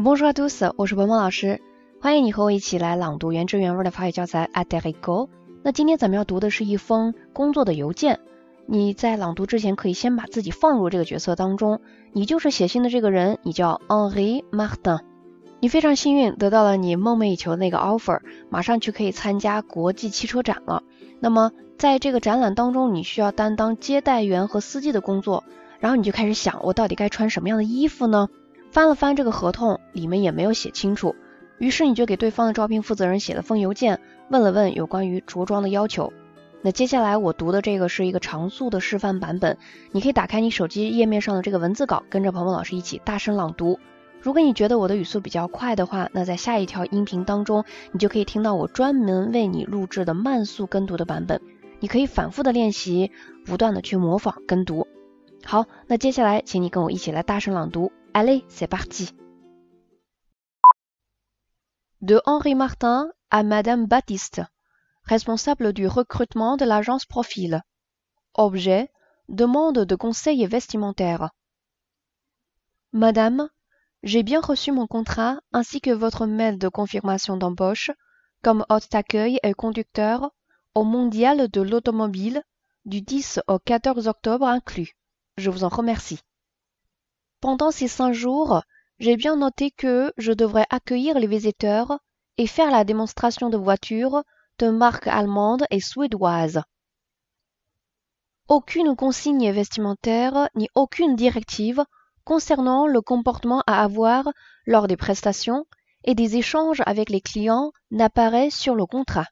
Bonjour à tous，我是文文老师，欢迎你和我一起来朗读原汁原味的法语教材 a d e r i g o 那今天咱们要读的是一封工作的邮件。你在朗读之前可以先把自己放入这个角色当中，你就是写信的这个人，你叫 Henri Martin。你非常幸运得到了你梦寐以求的那个 offer，马上就可以参加国际汽车展了。那么在这个展览当中，你需要担当接待员和司机的工作，然后你就开始想，我到底该穿什么样的衣服呢？翻了翻这个合同，里面也没有写清楚，于是你就给对方的招聘负责人写了封邮件，问了问有关于着装的要求。那接下来我读的这个是一个常速的示范版本，你可以打开你手机页面上的这个文字稿，跟着鹏鹏老师一起大声朗读。如果你觉得我的语速比较快的话，那在下一条音频当中，你就可以听到我专门为你录制的慢速跟读的版本，你可以反复的练习，不断的去模仿跟读。好，那接下来请你跟我一起来大声朗读。Allez, c'est parti. De Henri Martin à Madame Baptiste, responsable du recrutement de l'agence Profil. Objet demande de conseil vestimentaire. Madame, j'ai bien reçu mon contrat ainsi que votre mail de confirmation d'embauche comme hôte d'accueil et conducteur au Mondial de l'automobile du 10 au 14 octobre inclus. Je vous en remercie. Pendant ces cinq jours, j'ai bien noté que je devrais accueillir les visiteurs et faire la démonstration de voitures de marque allemande et suédoise. Aucune consigne vestimentaire ni aucune directive concernant le comportement à avoir lors des prestations et des échanges avec les clients n'apparaît sur le contrat.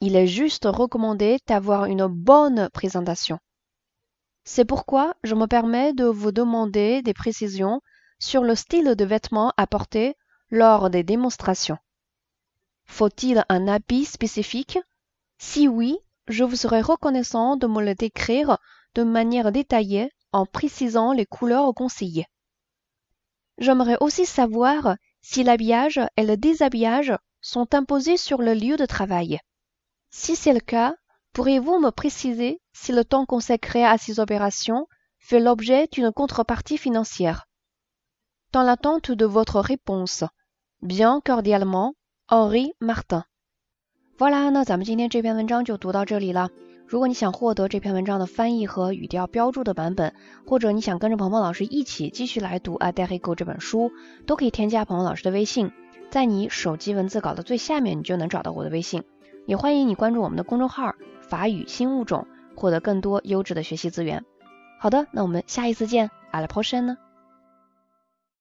Il est juste recommandé d'avoir une bonne présentation. C'est pourquoi je me permets de vous demander des précisions sur le style de vêtements à porter lors des démonstrations. Faut-il un habit spécifique? Si oui, je vous serai reconnaissant de me le décrire de manière détaillée en précisant les couleurs conseillées. J'aimerais aussi savoir si l'habillage et le déshabillage sont imposés sur le lieu de travail. Si c'est le cas, Pourriez-vous me préciser si le temps consacré à ces opérations fait l'objet d'une contrepartie financière Dans l'attente de votre réponse, bien cordialement, Henri Martin. Voilà，那咱们今天这篇文章就读到这里了。如果你想获得这篇文章的翻译和语调标注的版本，或者你想跟着鹏鹏老师一起继续来读《a d e r i g o 这本书，都可以添加鹏鹏老师的微信，在你手机文字稿的最下面，你就能找到我的微信。也欢迎你关注我们的公众号。 法语新物种，获得更多优质的学习资源。好的，那我们下一次见，阿拉坡山呢？